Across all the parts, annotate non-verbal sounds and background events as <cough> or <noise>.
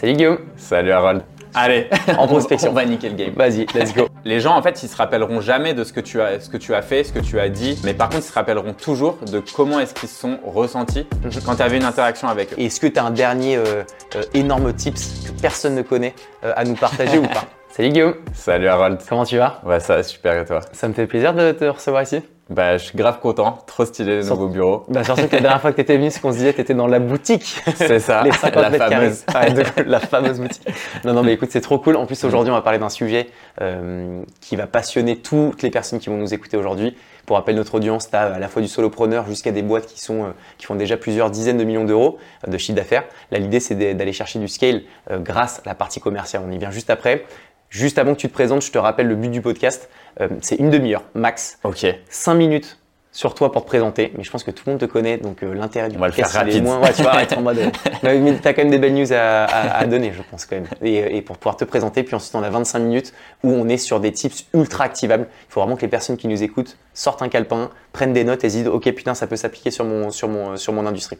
Salut Guillaume. Salut Harold. Allez, En <laughs> prospection. on va niquer le game. Vas-y, let's go. <laughs> Les gens, en fait, ils se rappelleront jamais de ce que tu as, ce que tu as fait, ce que tu as dit, mais par contre, ils se rappelleront toujours de comment est-ce qu'ils se sont ressentis quand tu avais une interaction avec eux. Est-ce que tu as un dernier euh, euh, énorme tips que personne ne connaît euh, à nous partager ou pas? <laughs> Salut Guillaume. Salut Harold. Comment tu vas? Ouais, ça va super et toi? Ça me fait plaisir de te recevoir ici. Bah, je suis grave content. Trop stylé le Sur- nouveau bureau. Bah, surtout que la dernière fois que tu étais venu, c'est qu'on se disait tu étais dans la boutique. C'est ça, <laughs> Les 50 la mètres fameuse. carrés. Ouais, de- la fameuse boutique. Non, non, mais écoute, c'est trop cool. En plus, aujourd'hui, on va parler d'un sujet euh, qui va passionner toutes les personnes qui vont nous écouter aujourd'hui. Pour rappel, notre audience, tu as à la fois du solopreneur jusqu'à des boîtes qui, sont, euh, qui font déjà plusieurs dizaines de millions d'euros euh, de chiffre d'affaires. Là, l'idée, c'est d'aller chercher du scale euh, grâce à la partie commerciale. On y vient juste après. Juste avant que tu te présentes, je te rappelle le but du podcast. Euh, c'est une demi-heure max, Ok. 5 minutes sur toi pour te présenter, mais je pense que tout le monde te connaît, donc euh, l'intérêt du On va le podcast, faire rapide. moins- ouais, tu vas <laughs> être en mode. euh, mais mais t'as quand même des belles news à, à- à donner, je pense quand même. Et, et pour pouvoir te présenter, puis ensuite on a 25 minutes où on est sur des tips ultra activables. Il faut vraiment que les personnes qui nous écoutent sortent un calepin, prennent des notes et se disent ok putain ça peut s'appliquer sur mon sur mon sur mon industrie.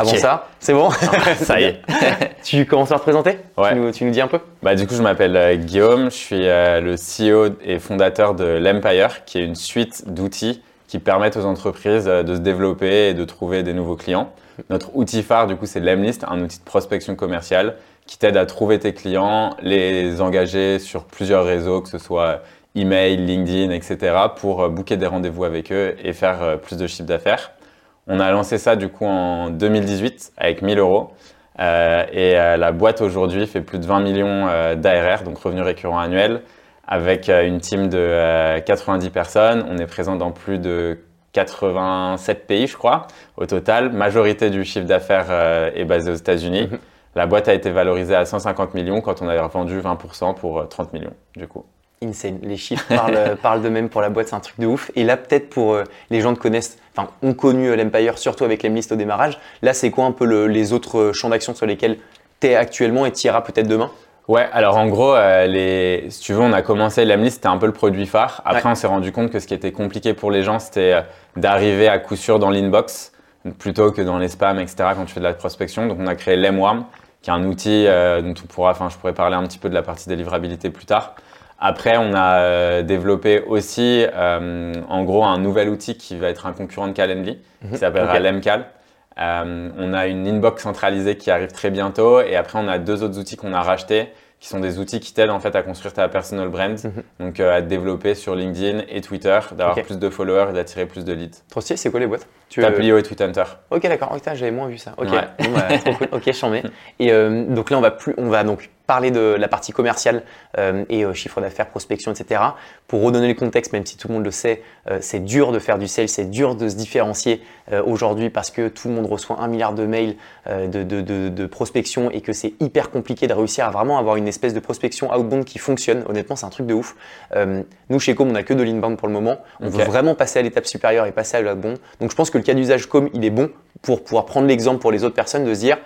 Avant ça, c'est bon. ça y est. <laughs> tu commences par te présenter Ouais. tu, nous, tu nous dis un peu. Bah, du coup, je m'appelle euh, Guillaume. Je suis euh, le CEO et fondateur de l'Empire, qui est une suite d'outils qui permettent aux entreprises euh, de se développer et de trouver des nouveaux clients. Notre outil phare, du coup, c'est l'Emlist, un outil de prospection commerciale qui t'aide à trouver tes clients, les engager sur plusieurs réseaux, que ce soit email, LinkedIn, etc., pour booker des rendez-vous avec eux et faire plus de chiffre d'affaires. On a lancé ça, du coup, en 2018 avec 1000 euros. Euh, et euh, la boîte aujourd'hui fait plus de 20 millions euh, d'ARR, donc revenus récurrents annuels, avec une team de euh, 90 personnes. On est présent dans plus de 87 pays, je crois, au total. Majorité du chiffre d'affaires est basé aux États-Unis. Mhm. La boîte a été valorisée à 150 millions quand on a vendu 20% pour euh, 30 millions, du coup. Insane. Les chiffres parlent, <laughs> parlent d'eux-mêmes pour la boîte, c'est un truc de ouf. Et là, peut-être pour euh, les gens te connaissent, enfin, ont connu l'Empire, surtout avec l'Emlist au démarrage. Là, c'est quoi un peu le- les autres euh, champs d'action sur lesquels tu es actuellement et tu iras peut-être demain? Ouais, alors en gros, euh, les... si tu veux, on a commencé l'Emlist, c'était un peu le produit phare. Après, Ouais. on s'est rendu compte que ce qui était compliqué pour les gens, c'était euh, d'arriver à coup sûr dans l'inbox plutôt que dans les spams, etc. quand tu fais de la prospection. Donc, on a créé Lemworm, qui est un outil euh, dont on pourra, enfin, je pourrais parler un petit peu de la partie délivrabilité plus tard. Après, on a euh, développé aussi, euh, en gros, un nouvel outil qui va être un concurrent de Calendly, qui s'appellera Ok. Lemcal. Euh, on a une inbox centralisée qui arrive très bientôt et après on a deux autres outils qu'on a rachetés qui sont des outils qui t'aident en fait à construire ta personal brand, Mhm. donc euh, à te développer sur LinkedIn et Twitter, d'avoir plus de followers et d'attirer plus de leads. Trop stylé, c'est quoi les boîtes? Tu, Taplio et Tweethunter. Ok, d'accord. Oh, j'avais moins vu ça. Ok, Ouais. Bon, bah, trop cool. Ok, j'en mets. Et donc là, on va plus, on va donc parler de la partie commerciale euh, et euh, chiffre d'affaires, prospection, etc. Pour redonner le contexte, même si tout le monde le sait, euh, c'est dur de faire du sales, c'est dur de se différencier aujourd'hui parce que tout le monde reçoit un milliard de mails de, de, de, de prospection et que c'est hyper compliqué de réussir à vraiment avoir une espèce de prospection outbound qui fonctionne. Honnêtement, c'est un truc de ouf. Nous, chez Com, on n'a que de l'inbound pour le moment. On veut vraiment passer à l'étape supérieure et passer à l'outbound. Donc, je pense que le cas d'usage Com, il est bon pour pouvoir prendre l'exemple pour les autres personnes de se dire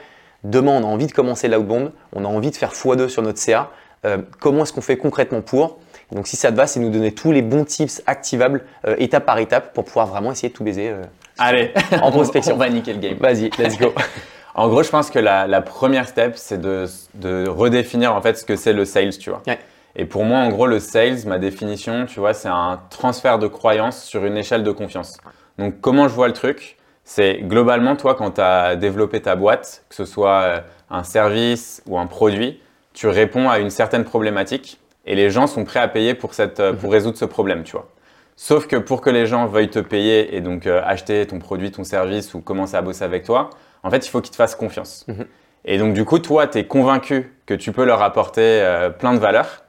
demain, on a envie de commencer l'outbound, on a envie de faire x2 sur notre CA. Euh, comment est-ce qu'on fait concrètement pour? Donc, si ça te va, c'est nous donner tous les bons tips activables euh, étape par étape pour pouvoir vraiment essayer de tout baiser. euh. Allez, En prospection. <laughs> on va niquer le game. Vas-y, let's go. <laughs> En gros, je pense que la, la première step, c'est de, de redéfinir en fait ce que c'est le sales, tu vois. Ouais. Et pour moi, en gros, le sales, ma définition, tu vois, c'est un transfert de croyance sur une échelle de confiance. Donc, comment je vois le truc? C'est globalement, toi, quand tu as développé ta boîte, que ce soit euh, un service ou un produit, tu réponds à une certaine problématique et les gens sont prêts à payer pour, cette, euh, pour résoudre ce problème, tu vois. Sauf que pour que les gens veuillent te payer et donc euh, acheter ton produit, ton service ou commencer à bosser avec toi, en fait, il faut qu'ils te fassent confiance. Mhm. Et donc, du coup, toi, tu es convaincu que tu peux leur apporter euh, plein de valeur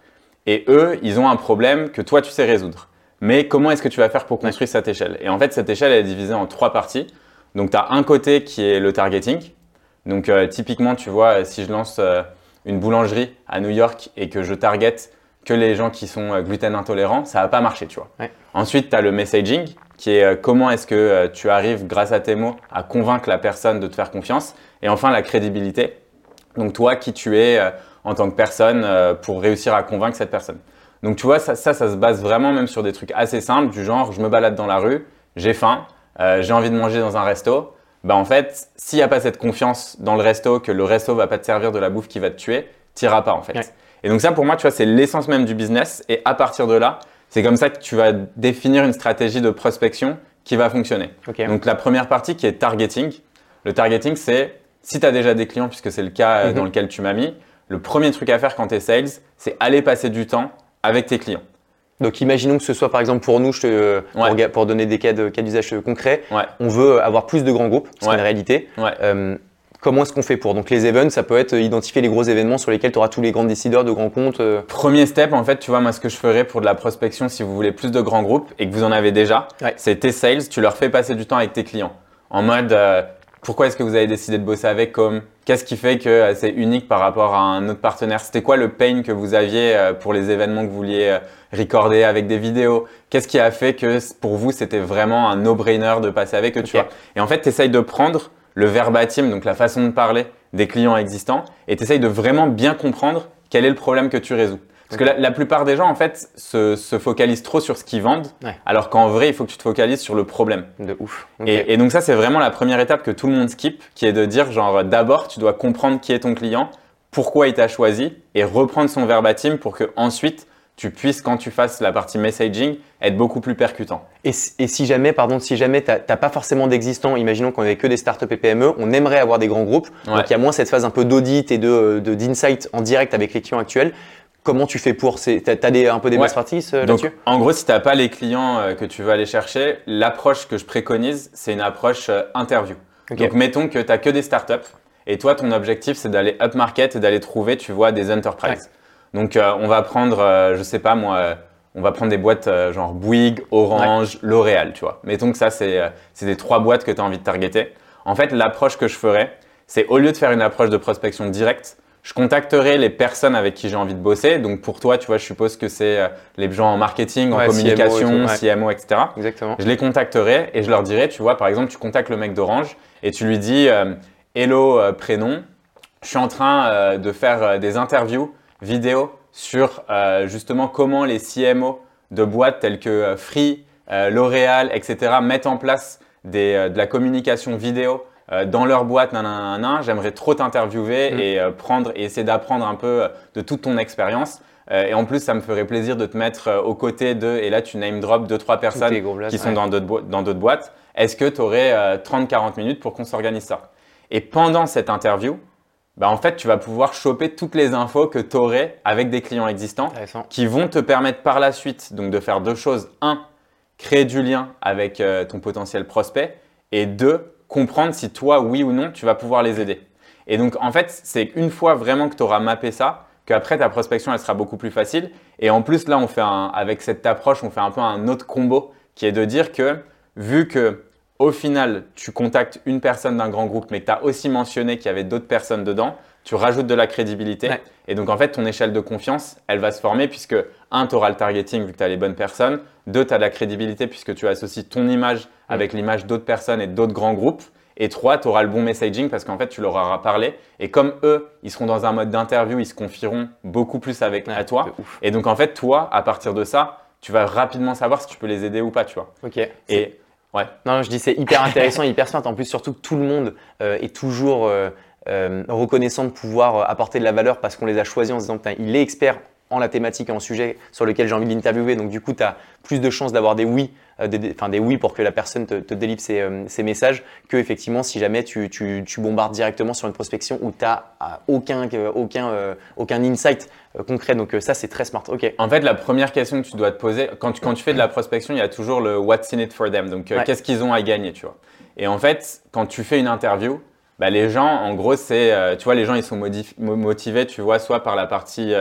et eux, ils ont un problème que toi, tu sais résoudre. Mais comment est-ce que tu vas faire pour construire cette échelle? Et en fait, cette échelle, elle est divisée en trois parties. Donc, tu as un côté qui est le targeting. Donc, euh, typiquement, tu vois, si je lance euh, une boulangerie à New York et que je target que les gens qui sont euh, gluten intolérants, ça va pas marcher, tu vois. Ouais. Ensuite, tu as le messaging, qui est euh, comment est-ce que euh, tu arrives, grâce à tes mots, à convaincre la personne de te faire confiance. Et enfin, la crédibilité. Donc, toi, qui tu es euh, en tant que personne euh, pour réussir à convaincre cette personne. Donc, tu vois, ça, ça, ça se base vraiment même sur des trucs assez simples, du genre, je me balade dans la rue, j'ai faim, euh, j'ai envie de manger dans un resto. bah en fait, s'il n'y a pas cette confiance dans le resto, que le resto va pas te servir de la bouffe qui va te tuer, t'iras pas en fait. Ouais. Et donc ça, pour moi, tu vois, c'est l'essence même du business. Et à partir de là, c'est comme ça que tu vas définir une stratégie de prospection qui va fonctionner. Donc la première partie qui est targeting. Le targeting, c'est si tu as déjà des clients, puisque c'est le cas euh, Mhm. dans lequel tu m'as mis, le premier truc à faire quand tu es sales, c'est aller passer du temps avec tes clients. Donc imaginons que ce soit par exemple pour nous, je te, pour, Ouais. ga- pour donner des cas d'usage concrets, Ouais. on veut avoir plus de grands groupes, c'est Ouais. une réalité. Euh, comment est-ce qu'on fait pour? Donc les events, ça peut être euh, identifier les gros événements sur lesquels tu auras tous les grands décideurs de grands comptes. euh, Premier step, en fait, tu vois, moi, ce que je ferais pour de la prospection, si vous voulez plus de grands groupes et que vous en avez déjà, c'est tes sales, tu leur fais passer du temps avec tes clients. En mode, euh, pourquoi est-ce que vous avez décidé de bosser avec comme? Qu'est-ce qui fait que euh, c'est unique par rapport à un autre partenaire? C'était quoi le pain que vous aviez euh, pour les événements que vous vouliez euh, recorder avec des vidéos? Qu'est-ce qui a fait que pour vous, c'était vraiment un no-brainer de passer avec eux, tu vois? Et en fait, tu essayes de prendre le verbatim, donc la façon de parler des clients existants, et tu essayes de vraiment bien comprendre quel est le problème que tu résous. Parce que la, la plupart des gens, en fait, se, se focalisent trop sur ce qu'ils vendent, Ouais. alors qu'en vrai, il faut que tu te focalises sur le problème. de ouf. Et, et donc ça, c'est vraiment la première étape que tout le monde skip, qui est de dire, genre, d'abord, tu dois comprendre qui est ton client, pourquoi il t'a choisi, et reprendre son verbatim pour que ensuite, tu puisses, quand tu fasses la partie messaging, être beaucoup plus percutant. Et, si- et si jamais, pardon, si jamais tu n'as pas forcément d'existants, imaginons qu'on n'avait que des startups et PME, on aimerait avoir des grands groupes, Ouais. donc il y a moins cette phase un peu d'audit et de de- d'insight en direct avec les clients actuels. Comment tu fais pour Tu as, des, un peu des Ouais. best practices euh, là-dessus? en gros, si tu n'as pas les clients euh, que tu veux aller chercher, l'approche que je préconise, c'est une approche euh, interview. Donc, mettons que tu n'as que des startups et toi, ton objectif, c'est d'aller upmarket et d'aller trouver, tu vois, des enterprises. Donc, on va prendre, je sais pas moi, on va prendre des boîtes genre Bouygues, Orange, L'Oréal, tu vois. Mettons que ça, c'est c'est des trois boîtes que tu as envie de targeter. En fait, l'approche que je ferais, c'est au lieu de faire une approche de prospection directe, je contacterai les personnes avec qui j'ai envie de bosser. Donc, pour toi, tu vois, je suppose que c'est euh, les gens en marketing, en Ouais, communication, CMO et tout, CMO, etc. Exactement. Je les contacterai et je leur dirai, tu vois, par exemple, tu contactes le mec d'Orange et tu lui dis euh, Hello euh, prénom, je suis en train de faire des interviews vidéo sur justement comment les CMO de boîtes telles que Free, L'Oréal, etc. mettent en place des, de la communication vidéo euh, dans leur boîte. nan, nan, nan, nan. J'aimerais trop t'interviewer Mm. et euh, prendre et essayer d'apprendre un peu euh, de toute ton expérience. Et en plus, ça me ferait plaisir de te mettre aux côtés de, et là tu name drop deux, trois personnes qui sont ouais. dans d'autres boîtes. Est-ce que tu aurais 30-40 minutes pour qu'on s'organise ça? Et pendant cette interview, bah, en fait, tu vas pouvoir choper toutes les infos que tu aurais avec des clients existants qui vont te permettre par la suite donc de faire deux choses. Un, créer du lien avec euh, ton potentiel prospect. Et deux, comprendre si toi, oui ou non, tu vas pouvoir les aider. Et donc, en fait, c'est une fois vraiment que tu auras mappé ça, qu'après ta prospection, elle sera beaucoup plus facile. Et en plus, là, on fait un, avec cette approche, on fait un peu un autre combo qui est de dire que vu que au final, tu contactes une personne d'un grand groupe, mais que tu as aussi mentionné qu'il y avait d'autres personnes dedans, tu rajoutes de la crédibilité. Ouais. Et donc, en fait, ton échelle de confiance, elle va se former puisque, un, tu auras le targeting vu que tu as les bonnes personnes. Deux, tu as de la crédibilité puisque tu associes ton image avec l'image d'autres personnes et d'autres grands groupes. Et trois, tu auras le bon messaging parce qu'en fait, tu leur auras parlé. Et comme eux, ils seront dans un mode d'interview, ils se confieront beaucoup plus avec Ouais, à toi. Et donc, en fait, toi, à partir de ça, tu vas rapidement savoir si tu peux les aider ou pas, tu vois. Ok. Et ouais. Non, je dis c'est hyper intéressant et <laughs> hyper smart. En plus, surtout que tout le monde euh, est toujours euh, euh, reconnaissant de pouvoir apporter de la valeur parce qu'on les a choisis en se disant Putain, il est expert en la thématique et en sujet sur lequel j'ai envie de l'interviewer. Donc, du coup, tu as plus de chances d'avoir des oui, euh, des, des- enfin, des oui pour que la personne te, te délivre ses, euh, ses messages que effectivement si jamais tu, tu, tu bombardes directement sur une prospection où tu n'as aucun, euh, aucun, euh, aucun insight concret. Donc, ça, c'est très smart. Ok. En fait, la première question que tu dois te poser, quand tu, quand tu fais de la prospection, il y a toujours le what's in it for them. Donc, Ouais. qu'est-ce qu'ils ont à gagner, tu vois. Et en fait, quand tu fais une interview, bah, les gens, en gros, c'est, tu vois, les gens, ils sont motivés, tu vois, soit par la partie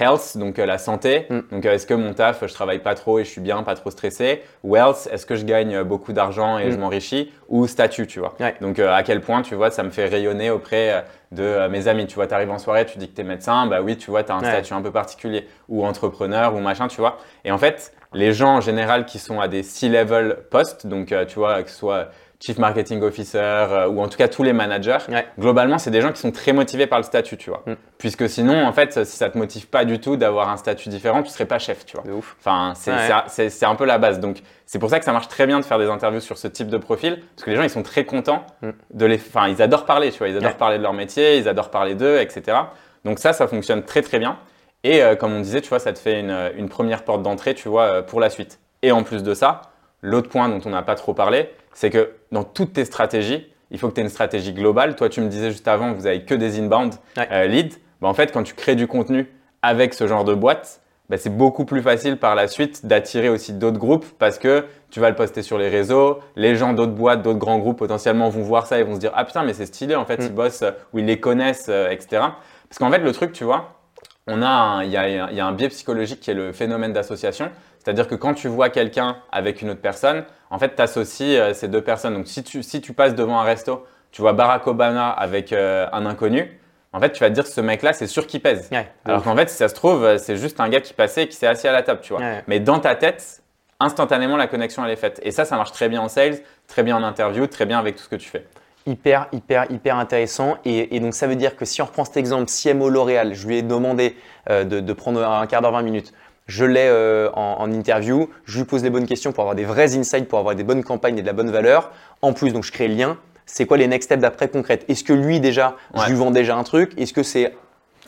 health, donc euh, la santé. Mm. Donc, euh, est-ce que mon taf, je travaille pas trop et je suis bien, pas trop stressé? Wealth, est-ce que je gagne euh, beaucoup d'argent et Mm. je m'enrichis? Ou statut, tu vois? Ouais. Donc, euh, à quel point, tu vois, ça me fait rayonner auprès de mes amis. Tu vois, tu arrives en soirée, tu dis que tu es médecin, bah oui, tu vois, tu as un Ouais. statut un peu particulier. Ou entrepreneur, ou machin, tu vois. Et en fait, les gens en général qui sont à des C-level postes, donc tu vois, que ce soit chief marketing officer euh, ou en tout cas tous les managers, Ouais. globalement, c'est des gens qui sont très motivés par le statut, tu vois. Mm. Puisque sinon, en fait, si ça te motive pas du tout d'avoir un statut différent, tu serais pas chef, tu vois. De ouf. Enfin, c'est Ouais. un peu la base. Donc, c'est pour ça que ça marche très bien de faire des interviews sur ce type de profil, parce que les gens, ils sont très contents Mm. de les. Enfin, ils adorent parler, tu vois. Ils adorent Ouais. parler de leur métier, ils adorent parler d'eux, etc. Donc ça, ça fonctionne très très bien. Et euh, comme on disait, tu vois, ça te fait une, une première porte d'entrée, tu vois, euh, pour la suite. Et en plus de ça, l'autre point dont on n'a pas trop parlé, c'est que dans toutes tes stratégies, il faut que tu aies une stratégie globale. Toi, tu me disais juste avant que vous avez que des inbound Ouais. euh, leads. Bah, en fait, quand tu crées du contenu avec ce genre de boîte, bah, c'est beaucoup plus facile par la suite d'attirer aussi d'autres groupes parce que tu vas le poster sur les réseaux, les gens d'autres boîtes, d'autres grands groupes potentiellement vont voir ça et vont se dire ah putain mais c'est stylé en fait Mm. ils bossent euh, ou ils les connaissent euh, etc. Parce qu'en fait le truc tu vois, on a un- il y, a, il y a un biais psychologique qui est le phénomène d'association, c'est-à-dire que quand tu vois quelqu'un avec une autre personne, en fait tu associes euh, ces deux personnes. Donc si tu, si tu passes devant un resto, tu vois Barack Obama avec euh, un inconnu, en fait tu vas te dire ce mec là c'est sûr qu'il pèse. Ouais. Alors qu'en fait, si ça se trouve, euh, c'est juste un gars qui passait et qui s'est assis à la table, tu vois. Ouais. Mais dans ta tête, instantanément, la connexion, elle est faite. Et ça, ça marche très bien en sales, très bien en interview, très bien avec tout ce que tu fais. Hyper, hyper, hyper intéressant. Et, et donc, ça veut dire que si on reprend cet exemple, CMO L'Oréal, je lui ai demandé euh, de, de prendre un quart d'heure, 20 minutes. Je l'ai euh, en, en interview, je lui pose les bonnes questions pour avoir des vrais insights, pour avoir des bonnes campagnes et de la bonne valeur. En plus, donc je crée le lien. C'est quoi les next steps d'après concrètes? Est-ce que lui déjà, Ouais. je lui vends déjà un truc? Est-ce que c'est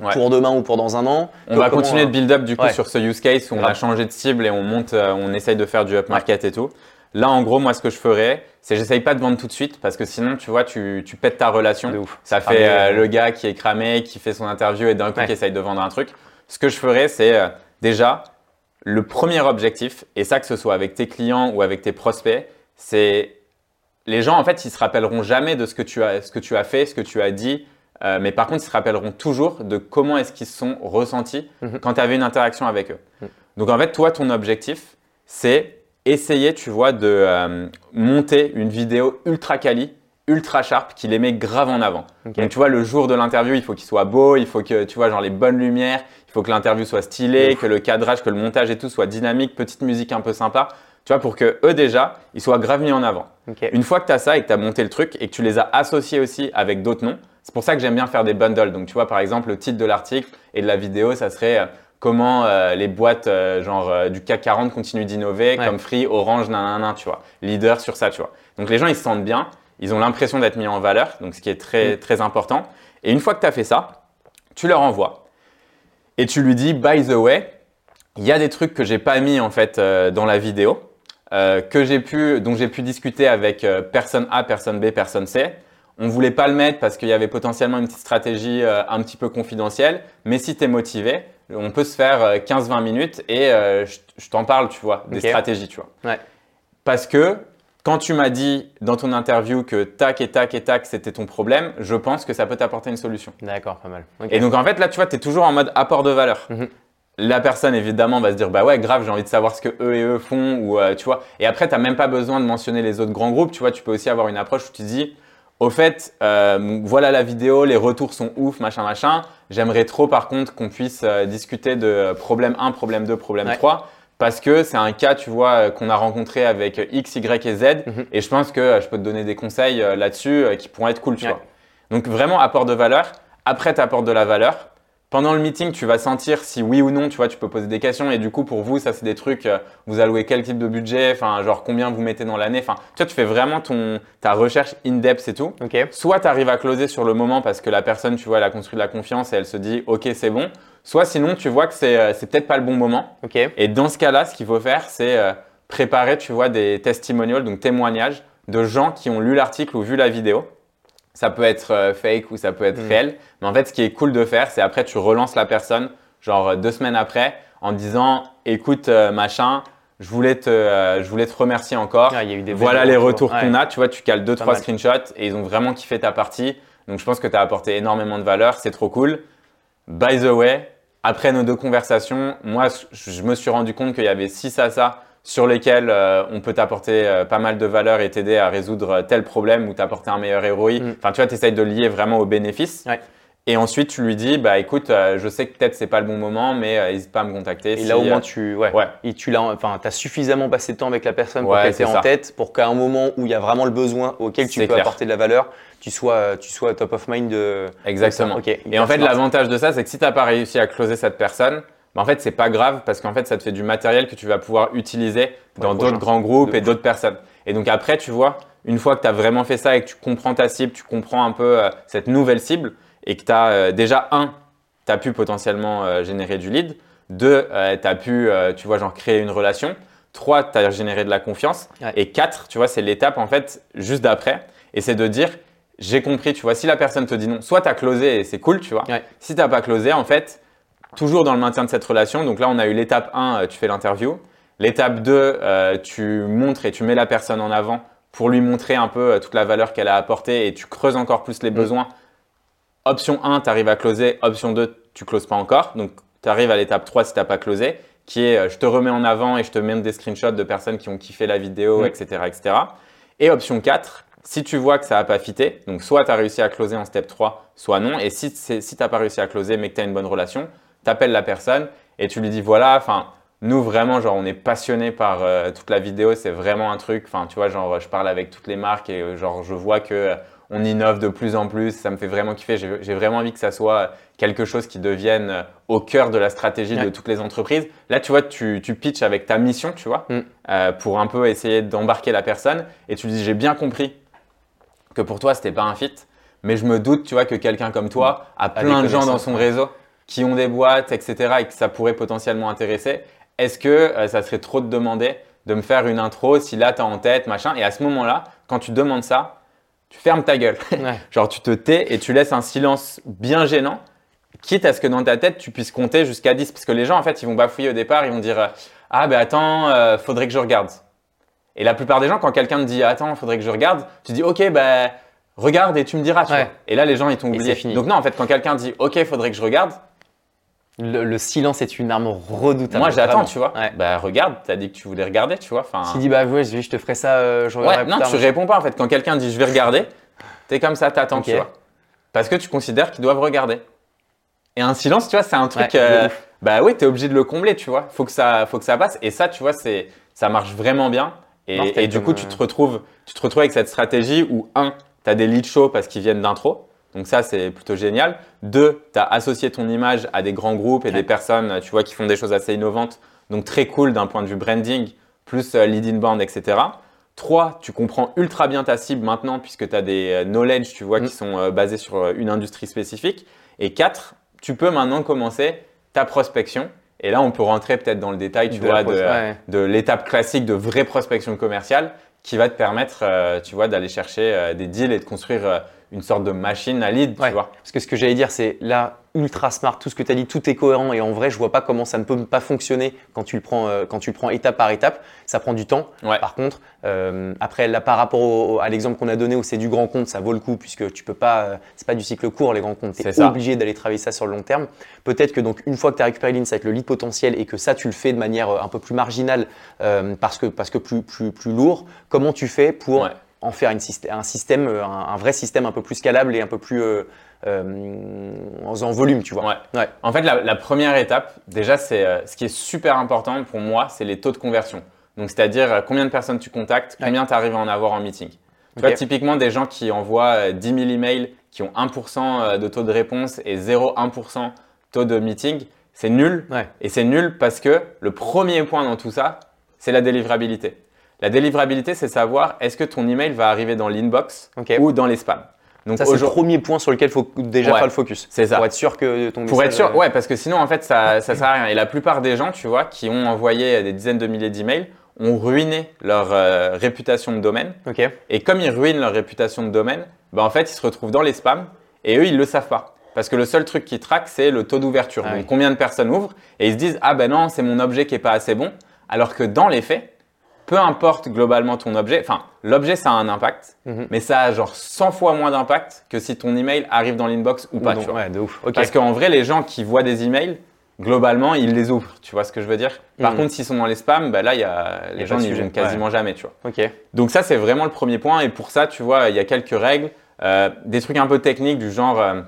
Ouais. pour demain ou pour dans un an? On va continuer euh, de build up du coup ouais. sur ce use case où on Grave. a changé de cible et on monte, euh, on essaye de faire du up market et tout. Là, en gros, moi, ce que je ferais, c'est j'essaye pas de vendre tout de suite parce que sinon, tu vois, tu, tu pètes ta relation. De ouf. Ça Ah, fait mais, euh, euh, le gars qui est cramé, qui fait son interview et d'un coup qui essaye de vendre un truc. Ce que je ferais, c'est euh, déjà le premier objectif, et ça que ce soit avec tes clients ou avec tes prospects, c'est les gens en fait ils se rappelleront jamais de ce que tu as, ce que tu as fait, ce que tu as dit, euh, mais par contre ils se rappelleront toujours de comment est-ce qu'ils se sont ressentis Mhm. quand tu avais une interaction avec eux. Mhm. Donc en fait toi ton objectif c'est essayer tu vois de euh, monter une vidéo ultra quali, ultra sharp qui les met grave en avant. Donc tu vois le jour de l'interview il faut qu'il soit beau, il faut que tu vois genre les bonnes lumières, faut que l'interview soit stylée, que le cadrage, que le montage et tout soit dynamique, petite musique un peu sympa. Tu vois, pour que eux déjà, ils soient grave mis en avant. Une fois que tu as ça et que tu as monté le truc et que tu les as associés aussi avec d'autres noms, c'est pour ça que j'aime bien faire des bundles. Donc, tu vois, par exemple, le titre de l'article et de la vidéo, ça serait euh, comment euh, les boîtes euh, genre du CAC 40 continuent d'innover, Ouais. comme Free, Orange, nanana, tu vois. Leader sur ça, tu vois. Donc, les gens, ils se sentent bien, ils ont l'impression d'être mis en valeur, donc ce qui est très, Mm. très important. Et une fois que tu as fait ça, tu leur envoies et tu lui dis, by the way, il y a des trucs que j'ai pas mis en fait euh, dans la vidéo, euh, que j'ai pu, dont j'ai pu discuter avec euh, personne A, personne B, personne C. On voulait pas le mettre parce qu'il y avait potentiellement une petite stratégie un petit peu confidentielle, mais si tu es motivé, on peut se faire euh, 15-20 minutes et je, je t'en parle, tu vois, des stratégies, tu vois. Ouais. Parce que quand tu m'as dit dans ton interview que tac et tac et tac c'était ton problème, je pense que ça peut t'apporter une solution. D'accord, pas mal. Et donc en fait là tu vois, tu es toujours en mode apport de valeur. Mhm. La personne évidemment va se dire bah ouais grave j'ai envie de savoir ce que eux et eux font ou euh, tu vois. Et après tu même pas besoin de mentionner les autres grands groupes, tu vois, tu peux aussi avoir une approche où tu dis au fait euh, voilà la vidéo, les retours sont ouf, machin machin. J'aimerais trop par contre qu'on puisse euh, discuter de problème 1, problème 2, problème Ouais. 3 parce que c'est un cas tu vois euh, qu'on a rencontré avec X, Y et Z Mhm. et je pense que euh, je peux te donner des conseils euh, là-dessus qui pourront être cool, tu Ouais. vois. Donc vraiment apport de valeur. Après, tu apportes de la valeur. Pendant le meeting, tu vas sentir si oui ou non, tu vois, tu peux poser des questions. Et du coup, pour vous, ça, c'est des trucs, vous allouez quel type de budget, enfin, genre combien vous mettez dans l'année? Enfin, tu vois, tu fais vraiment ton, ta recherche in-depth et tout. Ok. Soit tu arrives à closer sur le moment parce que la personne, tu vois, elle a construit de la confiance et elle se dit, OK, c'est bon. Soit sinon, tu vois que c'est euh, c'est peut-être pas le bon moment. Et dans ce cas-là, ce qu'il faut faire, c'est euh, préparer, tu vois, des testimonials, donc témoignages de gens qui ont lu l'article ou vu la vidéo. Ça peut être euh, fake ou ça peut être Mm. réel. Mais en fait, ce qui est cool de faire, c'est après, tu relances la personne, genre deux semaines après, en disant, écoute, machin, je voulais, te, euh, je voulais te remercier encore. Ah, eu des Voilà les retours. qu'on a. Tu vois, tu cales deux, Pas trois mal. screenshots et ils ont vraiment kiffé ta partie. Donc, je pense que tu as apporté énormément de valeur. C'est trop cool. By the way, après nos deux conversations, moi, je me suis rendu compte qu'il y avait six à ça sur lesquels euh, on peut t'apporter euh, pas mal de valeur et t'aider à résoudre tel problème ou t'apporter un meilleur ROI. Mm. Enfin, tu vois, tu essayes de lier vraiment aux bénéfices. Ouais. Et ensuite, tu lui dis, bah écoute, euh, je sais que peut-être c'est pas le bon moment, mais euh, n'hésite pas à me contacter. Et si, là, au euh, moins, tu, ouais, ouais. Et tu l'as, enfin, as suffisamment passé de temps avec la personne pour Ouais, qu'elle t'ait en tête, pour qu'à un moment où il y a vraiment le besoin auquel tu peux clair. apporter de la valeur, tu sois, tu sois top of mind de. Exactement. Ok, Et en fait, l'avantage de ça, c'est que si tu n'as pas réussi à closer cette personne, bah, en fait, c'est pas grave parce qu'en fait, ça te fait du matériel que tu vas pouvoir utiliser dans d'autres grands groupes De et d'autres personnes. Et donc après, tu vois, une fois que tu as vraiment fait ça et que tu comprends ta cible, tu comprends un peu euh, cette nouvelle cible et que tu as déjà un, tu as pu potentiellement euh, générer du lead. Deux, tu as pu, euh, tu vois, genre créer une relation. Trois, tu as généré de la confiance. Ouais. Et quatre, tu vois, c'est l'étape en fait juste d'après. Et c'est de dire, j'ai compris, tu vois, si la personne te dit non, soit tu as closé et c'est cool, tu vois. Ouais. Si tu n'as pas closé, en fait, toujours dans le maintien de cette relation. Donc là, on a eu l'étape 1, euh, tu fais l'interview. L'étape 2, euh, tu montres et tu mets la personne en avant pour lui montrer un peu euh, toute la valeur qu'elle a apportée et tu creuses encore plus les besoins. Option 1, tu arrives à closer. Option 2, tu closes pas encore. Donc, tu arrives à l'étape 3 si tu n'as pas closé, qui est euh, je te remets en avant et je te mets des screenshots de personnes qui ont kiffé la vidéo, etc., etc. Et option 4, si tu vois que ça n'a pas fité, donc soit tu as réussi à closer en step 3, soit non. Et si, si tu n'as pas réussi à closer mais que tu as une bonne relation, tu appelles la personne et tu lui dis voilà, enfin, nous vraiment, genre, on est passionné par euh, toute la vidéo, c'est vraiment un truc. Enfin, tu vois, genre, je parle avec toutes les marques et euh, genre, je vois que euh, on innove de plus en plus. Ça me fait vraiment kiffer. J'ai vraiment envie que ça soit quelque chose qui devienne euh, au cœur de la stratégie de toutes les entreprises. Là, tu vois, tu, tu pitches avec ta mission, tu vois, Mm. euh, pour un peu essayer d'embarquer la personne. Et tu lui dis, j'ai bien compris que pour toi, c'était pas un fit, mais je me doute, tu vois, que quelqu'un comme toi a des plein de gens dans son réseau qui ont des boîtes, etc., et que ça pourrait potentiellement intéresser. Est-ce que euh, ça serait trop de demander de me faire une intro si là, tu as en tête, machin? Et à ce moment-là, quand tu demandes ça, tu fermes ta gueule. <laughs> Ouais. Genre, tu te tais et tu laisses un silence bien gênant, quitte à ce que dans ta tête, tu puisses compter jusqu'à 10. Parce que les gens, en fait, ils vont bafouiller au départ, ils vont dire Ah, ben attends, euh, faudrait que je regarde. Et la plupart des gens, quand quelqu'un te dit Attends, faudrait que je regarde, tu dis Ok, ben regarde et tu me diras. Tu Ouais. vois. Et là, les gens, ils t'ont oublié. fini. Donc, non, en fait, quand quelqu'un dit Ok, faudrait que je regarde, Le, le silence est une arme redoutable. moi, j'attends, tu vois. Ouais. Bah, regarde, t'as dit que tu voulais regarder, tu vois. Enfin, S'il dit bah ouais, je je te ferai ça, euh, je regarderai Ouais, plus non, tard. tu réponds pas en fait. Quand quelqu'un dit je vais regarder, t'es comme ça, t'attends, tu vois. Parce que tu considères qu'ils doivent regarder. Et un silence, tu vois, c'est un truc. Ouais, euh, bah oui, t'es obligé de le combler, tu vois. Faut que ça, faut que ça passe. Et ça, tu vois, c'est, ça marche vraiment bien. Et, Mortel et du coup, euh, tu te retrouves, tu te retrouves avec cette stratégie où un, t'as des leads chauds parce qu'ils viennent d'intro. Donc ça, c'est plutôt génial. Deux, tu as associé ton image à des grands groupes et Ouais. des personnes, tu vois, qui font des choses assez innovantes. Donc très cool d'un point de vue branding, plus euh, lead inbound, etc. Trois, tu comprends ultra bien ta cible maintenant puisque tu as des euh, knowledge, tu vois, Mm. qui sont euh, basés sur une industrie spécifique. Et quatre, tu peux maintenant commencer ta prospection. Et là, on peut rentrer peut-être dans le détail, tu De la vois, pros- de, ouais. de l'étape classique de vraie prospection commerciale qui va te permettre, euh, tu vois, d'aller chercher euh, des deals et de construire une sorte de machine à lead, Ouais. tu vois. Parce que ce que j'allais dire, c'est là, ultra smart, tout ce que tu as dit, tout est cohérent et en vrai, je vois pas comment ça ne peut pas fonctionner quand tu le prends, euh, quand tu le prends étape par étape. Ça prend du temps. Ouais. Par contre, euh, après, là, par rapport au- à l'exemple qu'on a donné où c'est du grand compte, ça vaut le coup puisque tu peux pas, euh, c'est pas du cycle court, les grands comptes. Tu es obligé d'aller travailler ça sur le long terme. Peut-être que donc, une fois que tu as récupéré l'insight, le lead potentiel et que ça, tu le fais de manière un peu plus marginale parce que, parce que plus, plus, plus lourd, comment tu fais pour Ouais. En faire une un système, euh, un, un vrai système un peu plus scalable et un peu plus euh, euh, en, volume, tu vois. Ouais. Ouais. En fait, la, la première étape, déjà, c'est ce qui est super important pour moi, c'est les taux de conversion. Donc, c'est-à-dire combien de personnes tu contactes, Ouais. combien tu arrives à en avoir en meeting. Tu vois, typiquement, des gens qui envoient euh, 10 000 emails, qui ont 1% de taux de réponse et 0,1% taux de meeting, c'est nul. Ouais. Et c'est nul parce que le premier point dans tout ça, c'est la délivrabilité. La délivrabilité, c'est savoir est-ce que ton email va arriver dans l'inbox ou dans les spams. Donc Ça, c'est le premier point sur lequel il faut déjà Ouais. faire le focus. C'est ça. Pour être sûr que ton Pour être message, sûr, ouais, parce que sinon, en fait, ça, ça sert à rien. Et la plupart des gens, tu vois, qui ont envoyé des dizaines de milliers d'emails, ont ruiné leur euh, réputation de domaine. Et comme ils ruinent leur réputation de domaine, bah, en fait, ils se retrouvent dans les spams et eux, ils le savent pas. Parce que le seul truc qu'ils traquent, c'est le taux d'ouverture. Ah Donc, oui. combien de personnes ouvrent et ils se disent, ah ben non, c'est mon objet qui est pas assez bon. Alors que dans les faits, peu importe globalement ton objet, enfin, l'objet, ça a un impact, Mhm. mais ça a genre 100 fois moins d'impact que si ton email arrive dans l'inbox ou pas. Tu vois. ouais, de ouf. Parce qu'en vrai, les gens qui voient des emails, globalement, ils les ouvrent. Tu vois ce que je veux dire? Par Mhm. contre, s'ils sont dans les spams, bah là, y a, y a les gens n'y vont quasiment jamais. Tu vois. Donc ça, c'est vraiment le premier point. Et pour ça, tu vois, il y a quelques règles, euh, des trucs un peu techniques du genre, euh,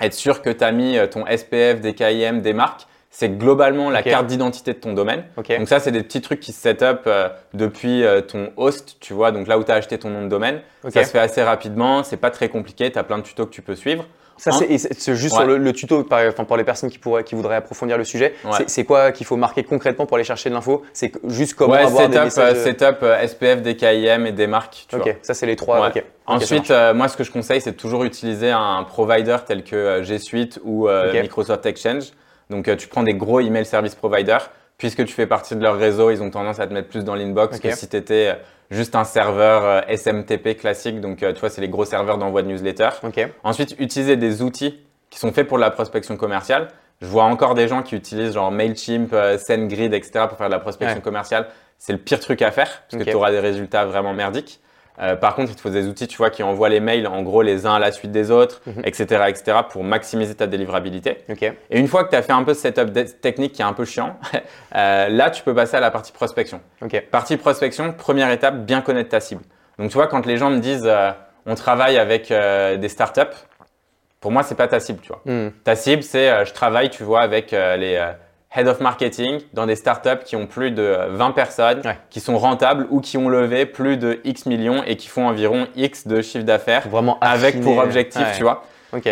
être sûr que tu as mis euh, ton SPF, des KIM, des marques. C'est globalement la carte d'identité de ton domaine. Ok. Donc ça, c'est des petits trucs qui se set up euh, depuis euh, ton host, tu vois, donc là où tu as acheté ton nom de domaine. Ok. Ça se fait assez rapidement, c'est pas très compliqué, tu as plein de tutos que tu peux suivre. Ça, Hein c'est c'est juste Ouais. sur le, le tuto, par- enfin, pour les personnes qui, pourraient, qui voudraient approfondir le sujet. Ouais. c'est- quoi qu'il faut marquer concrètement pour aller chercher de l'info? C'est juste comment ouais, avoir des setup, messages. euh, setup SPF, des KIM et des marques, tu vois. ça c'est les trois. Ensuite, euh, moi, ce que je conseille, c'est toujours utiliser un provider tel que G Suite ou. Microsoft Exchange. Donc, euh, tu prends des gros email service providers. Puisque tu fais partie de leur réseau, ils ont tendance à te mettre plus dans l'inbox que si tu étais juste un serveur euh, SMTP classique. Donc, euh, tu vois, c'est les gros serveurs d'envoi de newsletter. Ensuite, utiliser des outils qui sont faits pour la prospection commerciale. Je vois encore des gens qui utilisent genre Mailchimp, euh, SendGrid, etc. pour faire de la prospection Ouais. commerciale. C'est le pire truc à faire parce que tu auras des résultats vraiment merdiques. Euh, par contre, il te faut des outils, tu vois, qui envoient les mails en gros les uns à la suite des autres, Mhm. etc., etc. pour maximiser ta délivrabilité. Et une fois que tu as fait un peu ce setup technique qui est un peu chiant, <laughs> euh, là, tu peux passer à la partie prospection. Partie prospection, première étape, bien connaître ta cible. Donc, tu vois, quand les gens me disent euh, on travaille avec des startups, pour moi, c'est pas ta cible, tu vois. Hmm. Ta cible, c'est je travaille, tu vois, avec les head of marketing dans des startups qui ont plus de euh, 20 personnes, Ouais. qui sont rentables ou qui ont levé plus de X millions et qui font environ X de chiffre d'affaires Vraiment avec pour objectif, Ouais. tu vois. Ok.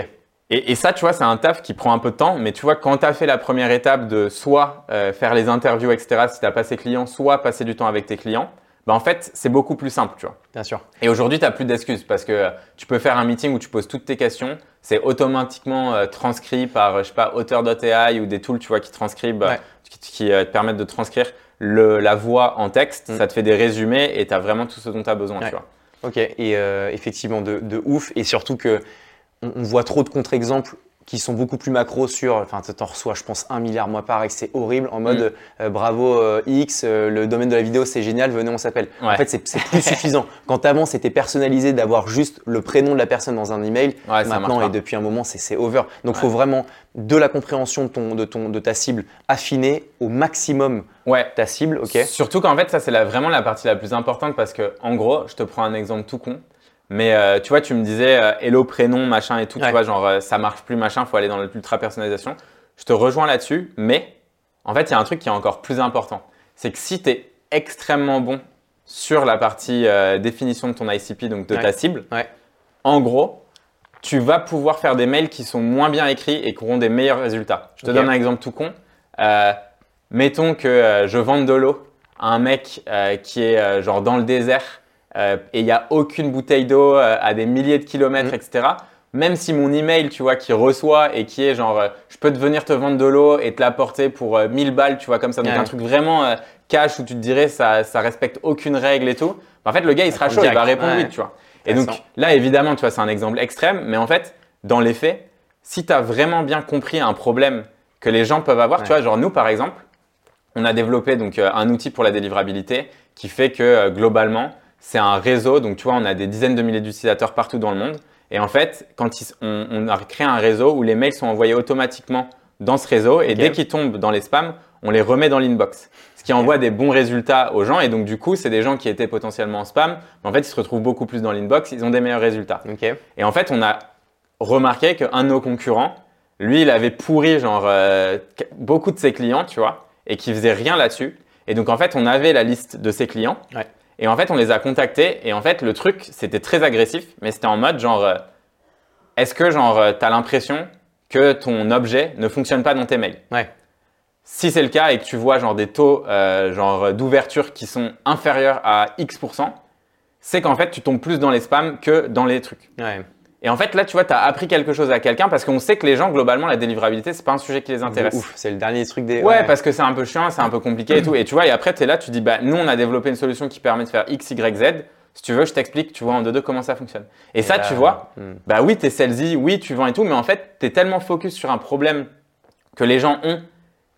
Et, et ça, tu vois, c'est un taf qui prend un peu de temps, mais tu vois, quand tu as fait la première étape de soit euh, faire les interviews, etc., si tu n'as pas ses clients, soit passer du temps avec tes clients, bah, en fait, c'est beaucoup plus simple, tu vois. Bien sûr. Et aujourd'hui, tu n'as plus d'excuses parce que euh, tu peux faire un meeting où tu poses toutes tes questions, c'est automatiquement euh, transcrit par, je sais pas, auteur.ai ou des tools, tu vois, qui transcrivent, euh, Ouais. qui, qui, euh, te permettent de transcrire le, la voix en texte. Mm. Ça te fait des résumés et tu as vraiment tout ce dont tu as besoin, Ouais. tu vois. Ok, et euh, effectivement, de, de ouf. Et surtout que on, on voit trop de contre-exemples qui sont beaucoup plus macro sur. Enfin, t'en reçois, je pense, un milliard mois par et c'est horrible. En mode euh, bravo euh, X, euh, le domaine de la vidéo c'est génial, venez, on s'appelle. En fait, c'est plus <laughs> suffisant. Quand avant c'était personnalisé d'avoir juste le prénom de la personne dans un email, Ouais, maintenant et depuis un moment, c'est over. Donc, il faut vraiment de la compréhension de, ton, de, ton, de ta cible, affiner au maximum Ouais. ta cible. Ok? Surtout qu'en fait, ça, c'est vraiment la partie la plus importante parce que, en gros, je te prends un exemple tout con. Mais euh, tu vois, tu me disais euh, hello, prénom, machin et tout, Ouais. tu vois, genre euh, ça marche plus, machin, faut aller dans l'ultra personnalisation. Je te rejoins là-dessus, mais en fait, il y a un truc qui est encore plus important. C'est que si tu es extrêmement bon sur la partie définition de ton ICP, donc de Ouais. ta cible, Ouais. en gros, tu vas pouvoir faire des mails qui sont moins bien écrits et qui auront des meilleurs résultats. Je te donne un exemple tout con. Mettons que je vende de l'eau à un mec qui est genre dans le désert euh, et il n'y a aucune bouteille d'eau euh, à des milliers de kilomètres, Mhm. etc. Même si mon email, tu vois, qui reçoit et qui est genre, euh, je peux te venir te vendre de l'eau et te l'apporter pour euh, 1000 balles, tu vois, comme ça, donc Ouais. un truc vraiment cash où tu te dirais ça, ça respecte aucune règle et tout. En fait, le gars, il sera chaud, il va répondre Ouais. oui, tu vois. Et donc là, évidemment, tu vois, c'est un exemple extrême, mais en fait, dans les faits, si tu as vraiment bien compris un problème que les gens peuvent avoir, tu vois, genre nous, par exemple, on a développé donc un outil pour la délivrabilité qui fait que globalement, c'est un réseau. Donc, tu vois, on a des dizaines de milliers d'utilisateurs partout dans le monde. Et en fait, quand ils- on, on a créé un réseau où les mails sont envoyés automatiquement dans ce réseau et dès qu'ils tombent dans les spams, on les remet dans l'inbox. Ce qui envoie des bons résultats aux gens. Et donc, du coup, c'est des gens qui étaient potentiellement en spam. Mais en fait, ils se retrouvent beaucoup plus dans l'inbox. Ils ont des meilleurs résultats. Et en fait, on a remarqué qu'un de nos concurrents, lui, il avait pourri genre euh, beaucoup de ses clients, tu vois, et qui faisait rien là-dessus. Et donc, en fait, on avait la liste de ses clients. Ouais. Et en fait, on les a contactés. Et en fait, le truc, c'était très agressif, mais c'était en mode genre, euh, est-ce que genre, euh, t'as l'impression que ton objet ne fonctionne pas dans tes mails? Ouais. Si c'est le cas et que tu vois genre des taux euh, genre d'ouverture qui sont inférieurs à X%, c'est qu'en fait, tu tombes plus dans les spams que dans les trucs. Ouais. Et en fait, là, tu vois, tu as appris quelque chose à quelqu'un parce qu'on sait que les gens, globalement, la délivrabilité, c'est pas un sujet qui les intéresse. Ouf, c'est le dernier truc des. Ouais, parce que c'est un peu chiant, c'est un peu compliqué et tout. <clears throat> Et tu vois, et après, tu es là, tu dis, bah, nous, on a développé une solution qui permet de faire X, Y, Z. Si tu veux, je t'explique, tu vois, en deux deux comment ça fonctionne. Et, ça, là, tu vois, hmm. bah oui, tu es salesy, oui, tu vends et tout, mais en fait, tu es tellement focus sur un problème que les gens ont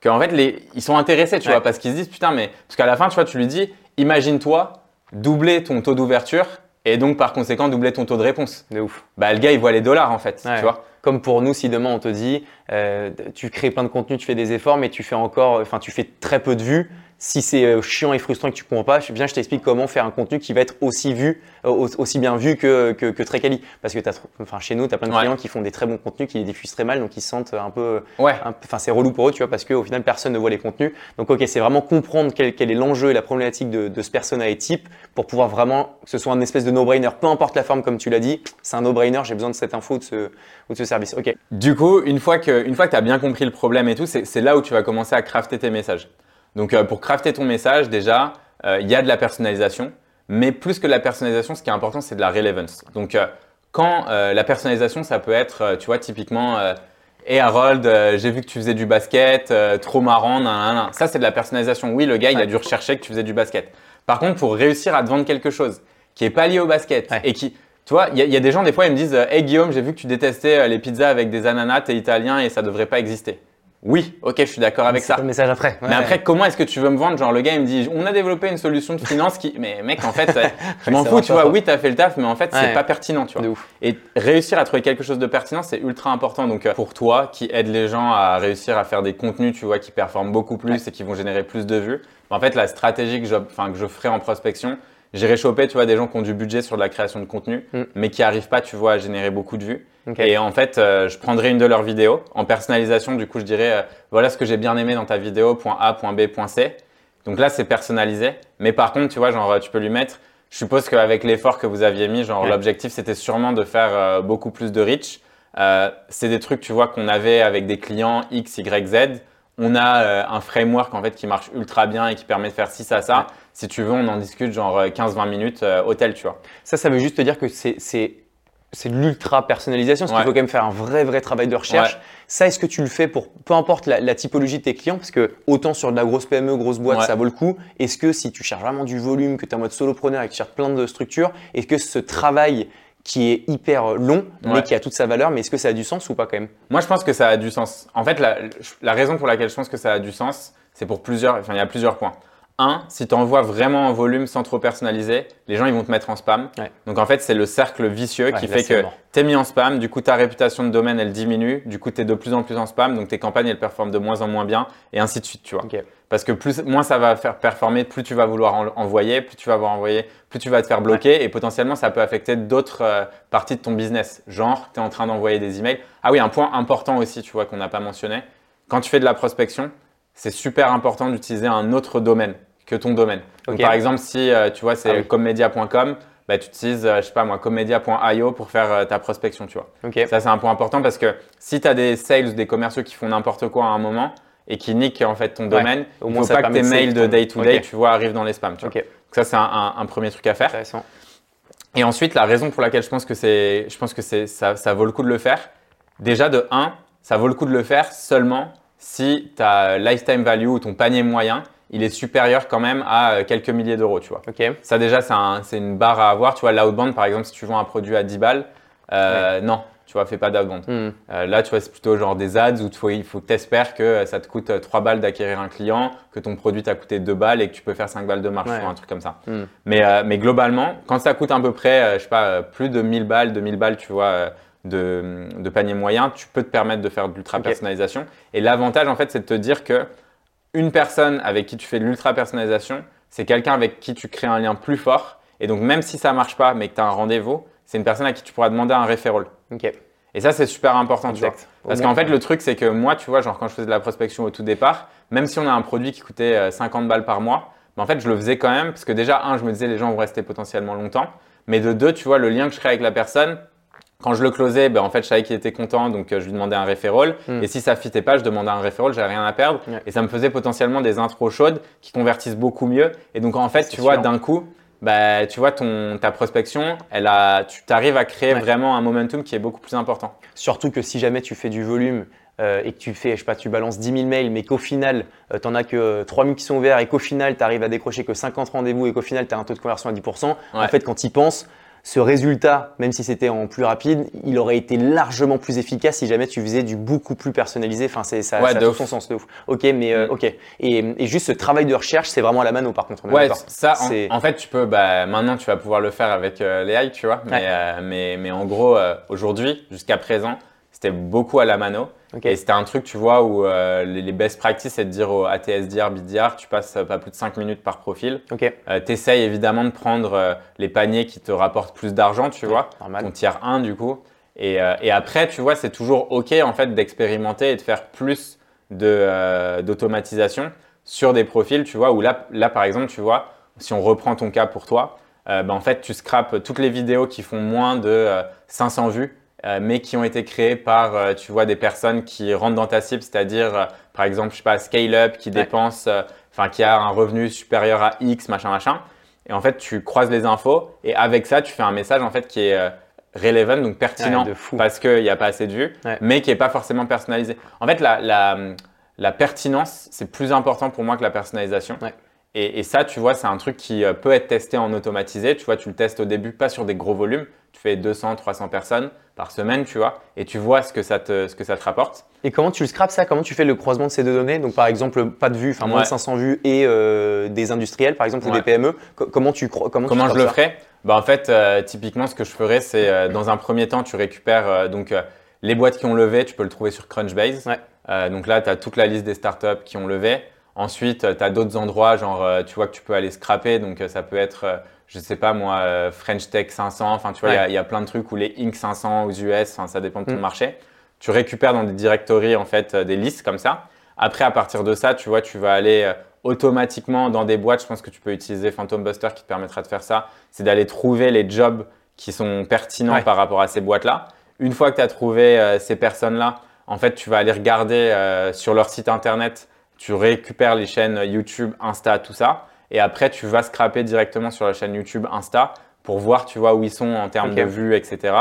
qu'en fait, les, ils sont intéressés, tu Ouais. vois, parce qu'ils se disent, putain, mais. Parce qu'à la fin, tu vois, tu lui dis, imagine-toi doubler ton taux d'ouverture et donc, par conséquent, doubler ton taux de réponse. De ouf. Bah, le gars, il voit les dollars, en fait, Ouais. tu vois. Comme pour nous, si demain on te dit, euh, tu crées plein de contenu, tu fais des efforts, mais tu fais encore, enfin, tu fais très peu de vues, Si c'est euh, chiant et frustrant et que tu comprends pas, bien je t'explique comment faire un contenu qui va être aussi vu, euh, au- aussi bien vu que, que, que très quali. Parce que tr- enfin, chez nous, tu as plein de Ouais. clients qui font des très bons contenus, qui les diffusent très mal, donc ils se sentent un peu. Ouais. Enfin, c'est relou pour eux, tu vois, parce qu'au final, personne ne voit les contenus. Donc, ok, c'est vraiment comprendre quel, quel est l'enjeu et la problématique de, de ce persona et type pour pouvoir vraiment que ce soit un espèce de no-brainer. Peu importe la forme, comme tu l'as dit, c'est un no-brainer, j'ai besoin de cette info ou de ce, ou de ce service. Ok. Du coup, une fois que, une fois que tu as bien compris le problème et tout, c'est là où tu vas commencer à crafter tes messages. Donc, euh, pour crafter ton message, déjà, euh, il y a de la personnalisation. Mais plus que de la personnalisation, ce qui est important, c'est de la relevance. Donc, euh, quand la personnalisation, ça peut être, tu vois, typiquement, euh, Hey Harold, j'ai vu que tu faisais du basket, trop marrant, nan, nan, nan. Ça, c'est de la personnalisation. Oui, le gars, il a dû rechercher que tu faisais du basket. Par contre, pour réussir à te vendre quelque chose qui est pas lié au basket Ouais. et qui, tu vois, il y, a- il y a des gens, des fois, ils me disent Hey Guillaume, j'ai vu que tu détestais les pizzas avec des ananas, t'es italien et ça devrait pas exister. Oui, ok, je suis d'accord avec C'est ça. le message après. Mais après, comment est-ce que tu veux me vendre? Genre, le gars, il me dit, on a développé une solution de finance qui. Mais mec, en fait, <laughs> je m'en fous, tu vois. Oui, t'as fait le taf, mais en fait, c'est Ouais. pas pertinent, tu vois. de ouf. Et réussir à trouver quelque chose de pertinent, c'est ultra important. Donc, euh, pour toi, qui aide les gens à réussir à faire des contenus, tu vois, qui performent beaucoup plus et qui vont générer plus de vues, en fait, la stratégie que je, enfin, que je ferai en prospection, j'irai choper, tu vois, des gens qui ont du budget sur de la création de contenu, Mm. mais qui arrivent pas, tu vois, à générer beaucoup de vues. Et en fait, euh, je prendrai une de leurs vidéos en personnalisation. Du coup, je dirais, euh, voilà ce que j'ai bien aimé dans ta vidéo, point A, point B, point C. Donc là, c'est personnalisé. Mais par contre, tu vois, genre, euh, tu peux lui mettre. Je suppose qu'avec l'effort que vous aviez mis, genre, Ouais. l'objectif, c'était sûrement de faire euh, beaucoup plus de reach. C'est des trucs, tu vois, qu'on avait avec des clients X, Y, Z. On a euh, un framework en fait qui marche ultra bien et qui permet de faire ci, ça, ça. Ouais. Si tu veux, on en discute genre euh, 15-20 minutes euh, hôtel, tu vois. Ça, ça veut juste te dire que c'est c'est c'est de l'ultra personnalisation, parce Ouais. qu'il faut quand même faire un vrai vrai travail de recherche. Ouais. Ça, est-ce que tu le fais pour peu importe la, la typologie de tes clients, parce que autant sur de la grosse PME, grosse boîte, Ouais. ça vaut le coup. Est-ce que si tu cherches vraiment du volume, que tu es en mode solopreneur et que tu cherches plein de structures, est-ce que ce travail qui est hyper long, mais qui a toute sa valeur, mais est-ce que ça a du sens ou pas quand même? Moi, je pense que ça a du sens. En fait, la, la raison pour laquelle je pense que ça a du sens, c'est pour plusieurs. Enfin, il y a plusieurs points. Un, si tu envoies vraiment en volume sans trop personnaliser, les gens ils vont te mettre en spam. Ouais. Donc en fait, c'est le cercle vicieux Ouais, qui fait que tu es mis en spam, du coup ta réputation de domaine elle diminue, du coup tu es de plus en plus en spam, donc tes campagnes elles performent de moins en moins bien et ainsi de suite, tu vois. Parce que plus, moins ça va faire performer, plus tu vas vouloir en- envoyer, plus tu vas avoir envoyé, plus tu vas te faire bloquer et potentiellement ça peut affecter d'autres euh, parties de ton business. Genre, tu es en train d'envoyer des emails. Ah oui, un point important aussi, tu vois, qu'on n'a pas mentionné. Quand tu fais de la prospection, c'est super important d'utiliser un autre domaine que ton domaine. Donc, par exemple, si euh, tu vois, c'est Ah oui. commedia.com, bah, tu utilises, euh, je sais pas moi, commedia.io pour faire ta prospection, tu vois. Ok. Ça, c'est un point important parce que si tu as des sales ou des commerciaux qui font n'importe quoi à un moment et qui niquent en fait ton domaine, Au il moins, faut ça pas que tes mails de day to day, tu vois, arrivent dans les spams. Tu vois. Ok. Donc ça, c'est un, un- un premier truc à faire. Intéressant. Et ensuite, la raison pour laquelle je pense que, c'est, je pense que c'est, ça, ça vaut le coup de le faire, déjà de 1, ça vaut le coup de le faire seulement si ta lifetime value ou ton panier moyen, il est supérieur quand même à euh, quelques milliers d'euros, tu vois. Ça déjà, c'est, un- c'est une barre à avoir. Tu vois, l'outbound, par exemple, si tu vends un produit à 10 balles, euh, non, tu vois, fais pas d'outbound. Hmm. Euh, là, tu vois, c'est plutôt genre des ads où il faut, il faut que tu espères que euh, ça te coûte euh, 3 balles d'acquérir un client, que ton produit t'a coûté 2 balles et que tu peux faire 5 balles de marge Ouais. sur un truc comme ça. Hmm. Mais, euh, mais globalement, quand ça coûte à peu près, euh, je sais pas, euh, plus de 1000 balles, 2000 balles, tu vois, euh, de, de panier moyen, tu peux te permettre de faire de l'ultra personnalisation. Et l'avantage, en fait, c'est de te dire que une personne avec qui tu fais de l'ultra personnalisation, c'est quelqu'un avec qui tu crées un lien plus fort. Et donc, même si ça marche pas, mais que tu as un rendez-vous, c'est une personne à qui tu pourras demander un referral. Ok. Et ça, c'est super important, tu vois. Parce qu'en fait, le truc, c'est que moi, tu vois, genre quand je faisais de la prospection au tout départ, même si on a un produit qui coûtait euh, 50 balles par mois, mais en fait, je le faisais quand même parce que déjà, un, je me disais les gens vont rester potentiellement longtemps, mais de deux, tu vois, le lien que je crée avec la personne, quand je le closais, ben, en fait, je savais qu'il était content, donc euh, je lui demandais un referral. Hmm. Et si ça fitait pas, je demandais un referral, j'avais rien à perdre. Et ça me faisait potentiellement des intros chaudes qui convertissent beaucoup mieux. Et donc, en fait, tu vois, d'un coup, bah, tu vois, ton, ta prospection, elle a, tu arrives à créer Ouais. vraiment un momentum qui est beaucoup plus important. Surtout que si jamais tu fais du volume euh, et que tu fais, je sais pas, tu balances 10 000 mails, mais qu'au final, tu n'en as que 3 000 qui sont ouverts et qu'au final, tu arrives à décrocher que 50 rendez-vous et qu'au final, tu as un taux de conversion à 10%, en Ouais. fait, quand tu y penses, ce résultat, même si c'était en plus rapide, il aurait été largement plus efficace si jamais tu faisais du beaucoup plus personnalisé. Enfin, c'est ça, Ouais, ça a de tout ouf. son sens de ouf. Ok, mais euh, Mm. ok. Et, et juste ce travail de recherche, c'est vraiment à la mano par contre. Ouais, ça, C'est- en, en fait, tu peux, bah, maintenant, tu vas pouvoir le faire avec euh, les AI, tu vois. Mais, Ouais. euh, mais, mais en gros, euh, aujourd'hui, jusqu'à présent, c'était beaucoup à la mano. Et c'était un truc, tu vois, où euh, les, best practices, c'est de dire au ATSDR, BDR, tu passes pas plus de 5 minutes par profil. Ok. Euh, tu essayes évidemment de prendre euh, les paniers qui te rapportent plus d'argent, tu vois, Normal. ton tiers 1 du coup. Et, et après, tu vois, c'est toujours OK en fait d'expérimenter et de faire plus de, d'automatisation sur des profils, tu vois, où là, là, par exemple, tu vois, si on reprend ton cas pour toi, ben, en fait, tu scrapes toutes les vidéos qui font moins de euh, 500 vues, euh, mais qui ont été créées par, euh, tu vois, des personnes qui rentrent dans ta cible, c'est-à-dire, euh, par exemple, je sais pas, Scale Up, qui Ouais. dépense, enfin, qui a un revenu supérieur à X, machin, machin. Et en fait, tu croises les infos et avec ça, tu fais un message en fait qui est relevant, donc pertinent Ouais, de fou. parce qu'il n'y a pas assez de vues, Ouais. mais qui n'est pas forcément personnalisé. En fait, la, la, la pertinence, c'est plus important pour moi que la personnalisation. Et, et ça, tu vois, c'est un truc qui peut être testé en automatisé. Tu vois, tu le testes au début, pas sur des gros volumes. Tu fais 200, 300 personnes par semaine, tu vois, et tu vois ce que ça te, ce que ça te rapporte. Et comment tu le scrapes ça? Comment tu fais le croisement de ces deux données? Donc par exemple, pas de vues, enfin moins Ouais. de 500 vues et euh, des industriels, par exemple, ou Ouais. des PME. Co- comment tu comment, tu Comment je le ferais? Bah, En fait, euh, typiquement, ce que je ferais, c'est euh, dans un premier temps, tu récupères donc, les boîtes qui ont levé, tu peux le trouver sur Crunchbase. Ouais. Donc là, tu as toute la liste des startups qui ont levé. Ensuite, tu as d'autres endroits, genre tu vois que tu peux aller scraper. Donc ça peut être, je sais pas moi, euh, French Tech 500. Enfin, tu vois, il y a- Ouais. il y, a plein de trucs ou les Inc 500 aux US, ça dépend de ton Mm. marché. Tu récupères dans des directories, en fait, euh, des listes comme ça. Après, à partir de ça, tu vois, tu vas aller euh, automatiquement dans des boîtes. Je pense que tu peux utiliser Phantom Buster qui te permettra de faire ça. C'est d'aller trouver les jobs qui sont pertinents Ouais. par rapport à ces boîtes-là. Une fois que tu as trouvé euh, ces personnes-là, en fait, tu vas aller regarder euh, sur leur site internet. Tu récupères les chaînes YouTube, Insta, tout ça. Et après, tu vas scraper directement sur la chaîne YouTube, Insta pour voir, tu vois, où ils sont en termes de vues, etc.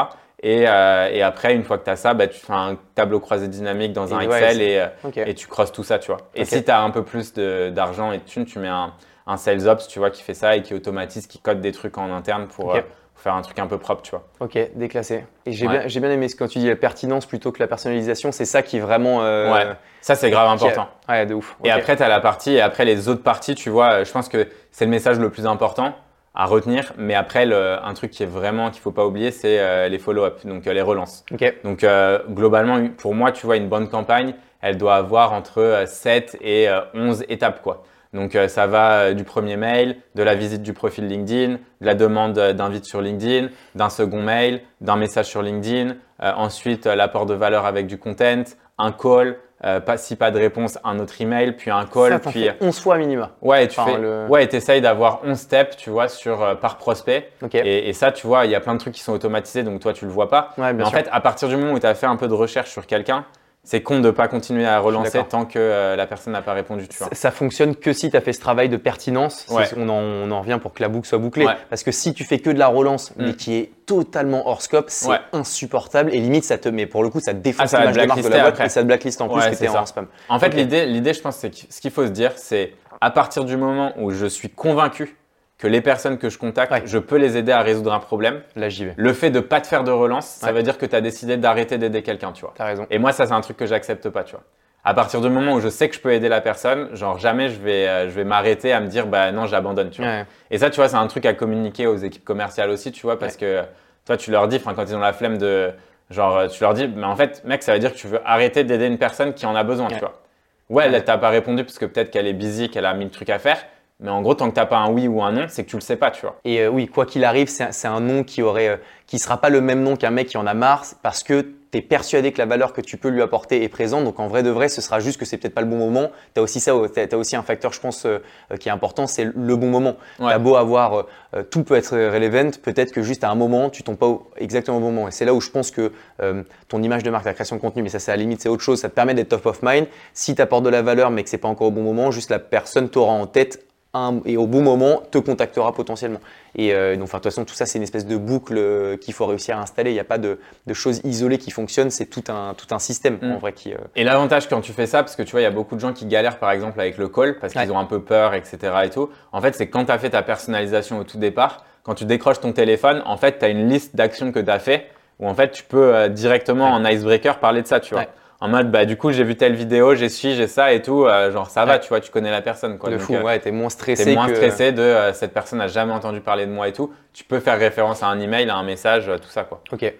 Et, euh, et après, une fois que tu as ça, bah, tu fais un tableau croisé dynamique dans un Excel et, et tu crosses tout ça, tu vois. Et si tu as un peu plus d'argent et de thunes, tu mets un, un sales ops, tu vois, qui fait ça et qui automatise, qui code des trucs en interne pour, euh, pour faire un truc un peu propre, tu vois. Ok, déclassé. Et j'ai Ouais. bien, bien aimé ce quand tu dis la pertinence plutôt que la personnalisation. C'est ça qui est vraiment. euh, Ouais. Ça, c'est grave a- important. Ouais, de ouf. Et après, tu as la partie, et après les autres parties, tu vois, je pense que c'est le message le plus important à retenir. Mais après, le- un truc qui est vraiment, qu'il faut pas oublier, c'est euh, les follow-up, donc euh, les relances. Ok. Donc, euh, globalement, pour moi, tu vois, une bonne campagne, elle doit avoir entre euh, 7 et euh, 11 étapes, quoi. Donc, euh, ça va euh, du premier mail, de la visite du profil LinkedIn, de la demande euh, d'invite sur LinkedIn, d'un second mail, d'un message sur LinkedIn, euh, ensuite l'apport de valeur avec du content, un call, euh, pas, si pas de réponse, un autre email, puis un call, ça, puis fais 11 fois minima. ouais, et tu fais, le- ouais, et t'essayes d'avoir 11 steps, tu vois, sur euh, par prospect. Ok. Et, et ça, tu vois, il y a plein de trucs qui sont automatisés, donc toi, tu le vois pas. Ouais, Mais en sûr. fait, à partir du moment où tu as fait un peu de recherche sur quelqu'un, c'est con de pas continuer à relancer tant que euh, la personne n'a pas répondu, tu vois. Ça, ça fonctionne que si tu as fait ce travail de pertinence. Ouais. On, en, on en revient pour que la boucle soit bouclée. Ouais. Parce que si tu fais que de la relance, mais Mm. qui est totalement hors scope, c'est Ouais. insupportable. Et limite, ça te met, pour le coup, ça te Ah, défonce va l'image de marque de la boîte et ça te blacklist en plus que t'es en spam. En fait, l'idée, l'idée, je pense, c'est que ce qu'il faut se dire, c'est à partir du moment où je suis convaincu que les personnes que je contacte, Ouais. je peux les aider à résoudre un problème, Là, j'y vais. le fait de pas te faire de relance, ça Ouais. veut dire que tu as décidé d'arrêter d'aider quelqu'un, tu vois. T'as raison. Et moi, ça, c'est un truc que j'accepte pas, tu vois. À partir du moment où je sais que je peux aider la personne, genre jamais je vais, euh, je vais m'arrêter à me dire, bah non, j'abandonne, tu vois. Ouais. Et ça, tu vois, c'est un truc à communiquer aux équipes commerciales aussi, tu vois, parce que toi, tu leur dis, enfin, quand ils ont la flemme de, genre, tu leur dis, mais en fait, mec, ça veut dire que tu veux arrêter d'aider une personne qui en a besoin, tu vois. Ouais, Ouais. t'as pas répondu parce que peut-être qu'elle est busy, qu'elle a mille trucs à faire. Mais en gros, tant que t'as pas un oui ou un non, c'est que tu le sais pas, tu vois. Et euh, oui, quoi qu'il arrive, c'est un, nom qui aurait, euh, qui sera pas le même nom qu'un mec qui en a marre, parce que tu es persuadé que la valeur que tu peux lui apporter est présente. Donc en vrai de vrai, ce sera juste que c'est peut-être pas le bon moment. Tu as aussi ça, tu as, aussi un facteur, je pense, euh, qui est important, c'est le bon moment. Ouais. T'as beau avoir, tout peut être relevant, peut-être que juste à un moment, tu tombes pas au- exactement au bon moment. Et c'est là où je pense que ton image de marque, ta création de contenu, mais ça c'est à la limite, c'est autre chose, ça te permet d'être top of mind. Si tu apportes de la valeur, mais que c'est pas encore au bon moment, juste la personne t'aura en tête un- et au bon moment te contactera potentiellement. Et euh, donc, de toute façon, tout ça, c'est une espèce de boucle euh, qu'il faut réussir à installer. Il n'y a pas de, de choses isolées qui fonctionnent, c'est tout un, tout un système Mm. en vrai qui. euh, Et l'avantage quand tu fais ça, parce que tu vois, il y a beaucoup de gens qui galèrent par exemple avec le call parce qu'ils ont un peu peur, etc. et tout. En fait, c'est quand tu as fait ta personnalisation au tout départ, quand tu décroches ton téléphone, en fait, tu as une liste d'actions que tu as fait où en fait, tu peux euh, directement en icebreaker parler de ça, tu vois. Ouais. En mode, bah, du coup, j'ai vu telle vidéo, j'ai su, j'ai ça et tout. euh, genre, ça va, Ouais. tu vois, tu connais la personne. Quoi. de Donc, fou, euh, ouais, t'es moins stressé. T'es moins que- stressé de euh, cette personne n'a jamais entendu parler de moi et tout. Tu peux faire référence à un email, à un message, tout ça quoi. Ok.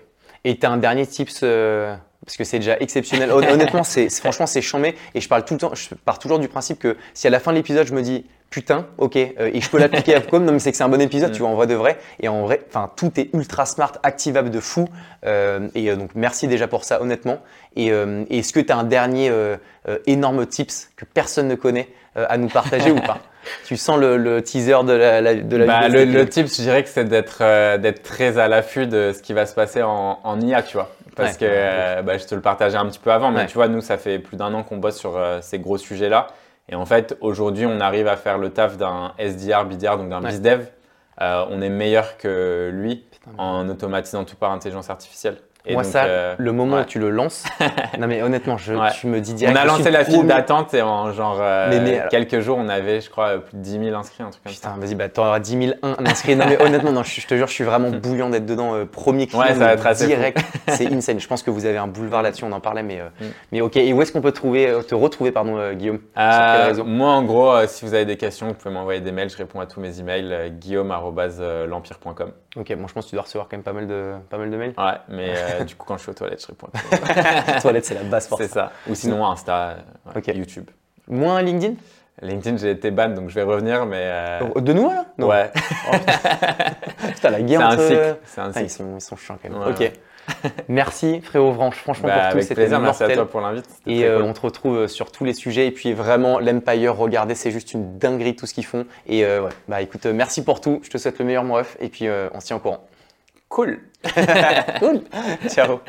Et tu as un dernier tips euh, parce que c'est déjà exceptionnel. Hon- <laughs> Honnêtement, c'est franchement c'est chambé et je parle tout le temps, je pars toujours du principe que si à la fin de l'épisode je me dis putain, ok, euh, et je peux l'appliquer à <laughs> Capcom, non mais c'est que c'est un bon épisode, Mm. tu vois, en vrai de vrai. Et en vrai, enfin tout est ultra smart, activable de fou. Euh, et donc merci déjà pour ça, honnêtement. Et, et est-ce que tu as un dernier énorme tips que personne ne connaît à nous partager ou pas <laughs> Tu sens le, le teaser de la, la- de la Bah, vidéo le, le tip, je dirais que c'est d'être euh, d'être très à l'affût de ce qui va se passer en, en IA, tu vois. Parce Ouais. que euh, bah, je te le partageais un petit peu avant, mais Ouais. tu vois, nous, ça fait plus d'un an qu'on bosse sur euh, ces gros sujets-là. Et en fait, aujourd'hui, on arrive à faire le taf d'un SDR, BDR, donc d'un Ouais. BizDev. Euh, on est meilleur que lui Putain, en automatisant tout par intelligence artificielle. Et Moi, donc, ça, euh, le moment ouais. où tu le lances, <laughs> non mais honnêtement, je, Ouais. tu me dis on direct. a je lancé la le file d'attente et en genre euh, Mais- mais alors- quelques jours, on avait, je crois, plus de 10 000 inscrits, un truc comme ça. Putain, vas-y, bah t'auras 10 000 inscrits. Non mais honnêtement, non, je, je te jure, je suis vraiment <laughs> bouillant d'être dedans. euh, premier client, Ouais, ça va être assez direct. <laughs> C'est insane. Je pense que vous avez un boulevard là-dessus, on en parlait, mais, euh, Mm. mais ok. Et où est-ce qu'on peut trouver, te retrouver, pardon, Guillaume? Sur moi, en gros, si vous avez des questions, vous pouvez m'envoyer des mails. Je réponds à tous mes emails. Guillaume.l'empire.com. Ok, bon, je pense que tu dois recevoir quand même pas mal de, pas mal de mails. Ouais, mais euh, <laughs> du coup, quand je suis aux toilettes, je réponds à tous. <laughs> Toilette, c'est la base pour C'est ça. Ou sinon, Insta, ouais. YouTube. Moins LinkedIn? LinkedIn, j'ai été ban, donc je vais revenir, mais. euh, De nous là? Non. ouais, <laughs> Putain, la c'est guerre un entre- cycle. C'est un ils cycle. sont, ils sont chiants quand même. Ouais, ok. ouais. <laughs> Merci frérot, Vranche, franchement Bah, pour tout, avec c'était plaisir, merci à mortel. toi pour l'invite. Et euh, cool. on te retrouve euh, sur tous les sujets. Et puis vraiment, l'Empire, regardez, c'est juste une dinguerie tout ce qu'ils font. Et euh, ouais, bah écoute, merci pour tout. Je te souhaite le meilleur, mon ref. Et puis euh, on se tient au courant. Cool. <laughs> Cool. <laughs> Ciao.